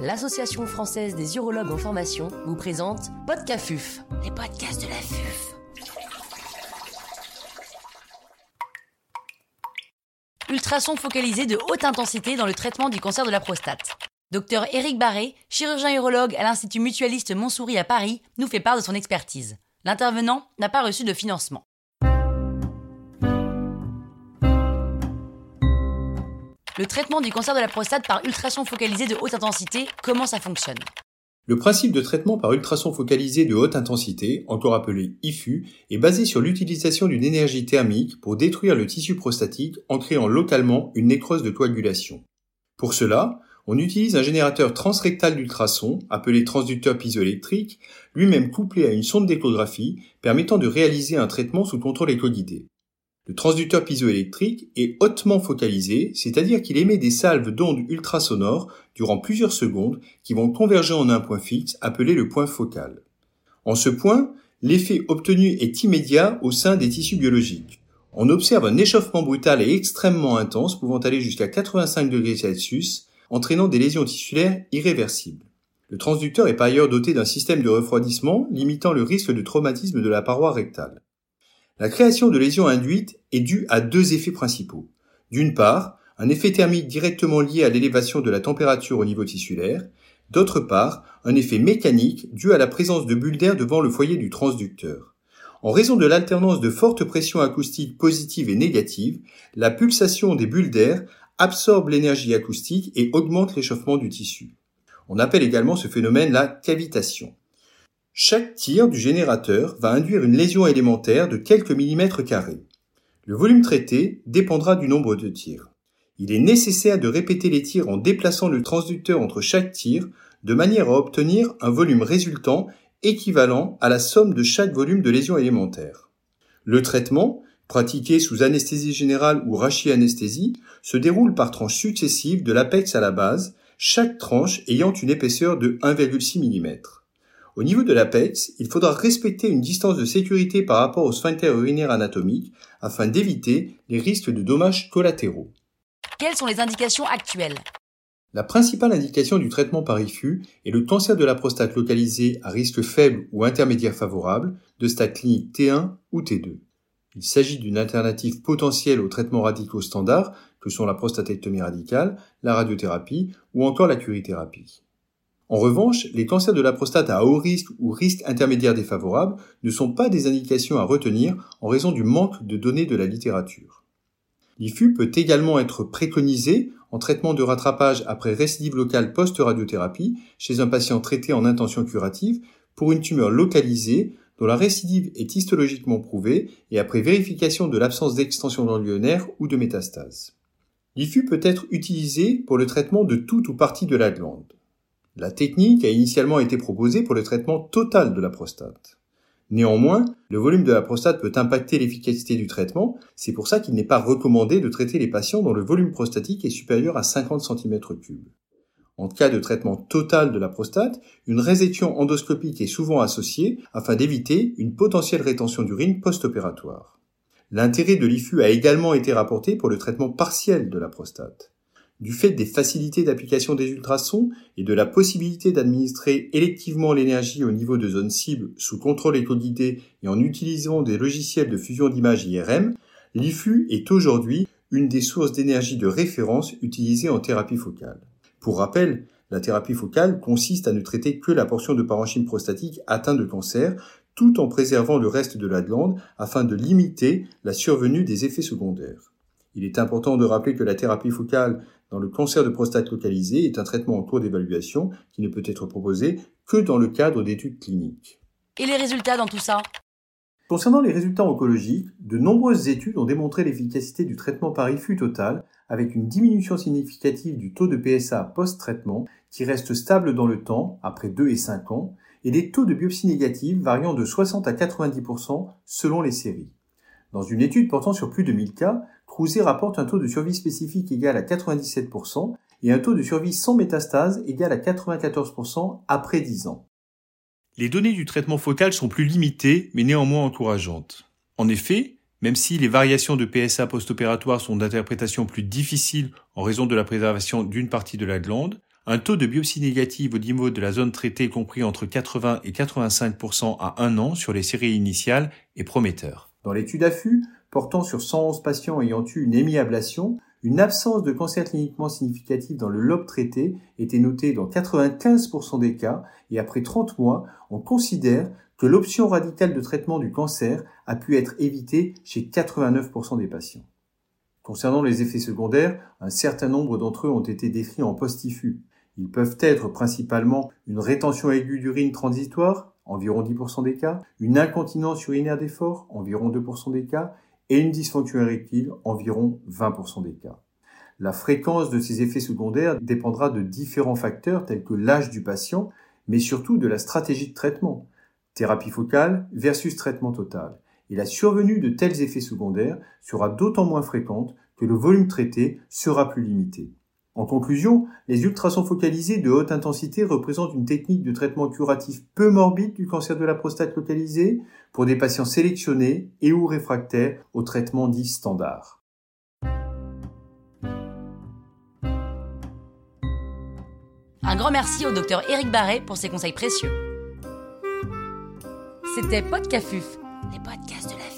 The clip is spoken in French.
l'Association française des urologues en formation vous présente Podcafuf, les podcasts de la FUF. Ultrasons focalisés de haute intensité dans le traitement du cancer de la prostate. Docteur Éric Barré, chirurgien urologue à l'Institut mutualiste Montsouris à Paris, nous fait part de son expertise. L'intervenant n'a pas reçu de financement. Le traitement du cancer de la prostate par ultrason focalisé de haute intensité, comment ça fonctionne Le principe de traitement par ultrason focalisé de haute intensité, encore appelé IFU, est basé sur l'utilisation d'une énergie thermique pour détruire le tissu prostatique en créant localement une nécrose de coagulation. Pour cela, on utilise un générateur transrectal d'ultrasons, appelé transducteur piezoélectrique, lui-même couplé à une sonde d'échographie, permettant de réaliser un traitement sous contrôle écho-guidé. Le transducteur piezoélectrique est hautement focalisé, c'est-à-dire qu'il émet des salves d'ondes ultrasonores durant plusieurs secondes qui vont converger en un point fixe appelé le point focal. En ce point, l'effet obtenu est immédiat au sein des tissus biologiques. On observe un échauffement brutal et extrêmement intense pouvant aller jusqu'à 85 degrés Celsius entraînant des lésions tissulaires irréversibles. Le transducteur est par ailleurs doté d'un système de refroidissement limitant le risque de traumatisme de la paroi rectale. La création de lésions induites est due à deux effets principaux. D'une part, un effet thermique directement lié à l'élévation de la température au niveau tissulaire, d'autre part, un effet mécanique dû à la présence de bulles d'air devant le foyer du transducteur. En raison de l'alternance de fortes pressions acoustiques positives et négatives, la pulsation des bulles d'air absorbe l'énergie acoustique et augmente l'échauffement du tissu. On appelle également ce phénomène la cavitation. Chaque tir du générateur va induire une lésion élémentaire de quelques millimètres carrés. Le volume traité dépendra du nombre de tirs. Il est nécessaire de répéter les tirs en déplaçant le transducteur entre chaque tir de manière à obtenir un volume résultant équivalent à la somme de chaque volume de lésion élémentaire. Le traitement pratiqué sous anesthésie générale ou rachianesthésie, se déroule par tranches successives de l'apex à la base, chaque tranche ayant une épaisseur de 1,6 mm. Au niveau de l'apex, il faudra respecter une distance de sécurité par rapport au sphincter urinaire anatomique afin d'éviter les risques de dommages collatéraux. Quelles sont les indications actuelles? La principale indication du traitement par IFU est le cancer de la prostate localisé à risque faible ou intermédiaire favorable de stade clinique T1 ou T2. Il s'agit d'une alternative potentielle aux traitements radicaux standards que sont la prostatectomie radicale, la radiothérapie ou encore la curithérapie. En revanche, les cancers de la prostate à haut risque ou risque intermédiaire défavorable ne sont pas des indications à retenir en raison du manque de données de la littérature. L'IFU peut également être préconisé en traitement de rattrapage après récidive locale post-radiothérapie chez un patient traité en intention curative pour une tumeur localisée dont la récidive est histologiquement prouvée et après vérification de l'absence d'extension ganglionnaire ou de métastase. L'IFU peut être utilisé pour le traitement de toute ou partie de la glande. La technique a initialement été proposée pour le traitement total de la prostate. Néanmoins, le volume de la prostate peut impacter l'efficacité du traitement, c'est pour ça qu'il n'est pas recommandé de traiter les patients dont le volume prostatique est supérieur à 50 cm3. En cas de traitement total de la prostate, une résection endoscopique est souvent associée afin d'éviter une potentielle rétention d'urine post-opératoire. L'intérêt de l'IFU a également été rapporté pour le traitement partiel de la prostate. Du fait des facilités d'application des ultrasons et de la possibilité d'administrer électivement l'énergie au niveau de zones cibles sous contrôle éco-guidé et en utilisant des logiciels de fusion d'images IRM, l'IFU est aujourd'hui une des sources d'énergie de référence utilisées en thérapie focale. Pour rappel, la thérapie focale consiste à ne traiter que la portion de parenchyme prostatique atteinte de cancer, tout en préservant le reste de la glande afin de limiter la survenue des effets secondaires. Il est important de rappeler que la thérapie focale dans le cancer de prostate localisé est un traitement en cours d'évaluation qui ne peut être proposé que dans le cadre d'études cliniques. Et les résultats dans tout ça? Concernant les résultats oncologiques, de nombreuses études ont démontré l'efficacité du traitement par IFU total avec une diminution significative du taux de PSA post-traitement qui reste stable dans le temps après 2 et 5 ans et des taux de biopsie négative variant de 60 à 90% selon les séries. Dans une étude portant sur plus de 1000 cas, Crouzet rapporte un taux de survie spécifique égal à 97% et un taux de survie sans métastase égal à 94% après 10 ans. Les données du traitement focal sont plus limitées, mais néanmoins encourageantes. En effet, même si les variations de PSA post-opératoire sont d'interprétation plus difficiles en raison de la préservation d'une partie de la glande, un taux de biopsie négative au niveau de la zone traitée compris entre 80 et 85% à un an sur les séries initiales est prometteur. Dans l'étude AFU, portant sur 111 patients ayant eu une hémiablation, une absence de cancer cliniquement significatif dans le lobe traité était notée dans 95% des cas et après 30 mois, on considère que l'option radicale de traitement du cancer a pu être évitée chez 89% des patients. Concernant les effets secondaires, un certain nombre d'entre eux ont été décrits en post-IFU. Ils peuvent être principalement une rétention aiguë d'urine transitoire, environ 10% des cas, une incontinence urinaire d'effort, environ 2% des cas, et une dysfonction érectile, environ 20% des cas. La fréquence de ces effets secondaires dépendra de différents facteurs tels que l'âge du patient, mais surtout de la stratégie de traitement, thérapie focale versus traitement total. Et la survenue de tels effets secondaires sera d'autant moins fréquente que le volume traité sera plus limité. En conclusion, les ultrasons focalisés de haute intensité représentent une technique de traitement curatif peu morbide du cancer de la prostate localisé pour des patients sélectionnés et ou réfractaires au traitement dit standard. Un grand merci au docteur Éric Barret pour ses conseils précieux. C'était Podcafuf, les podcasts de la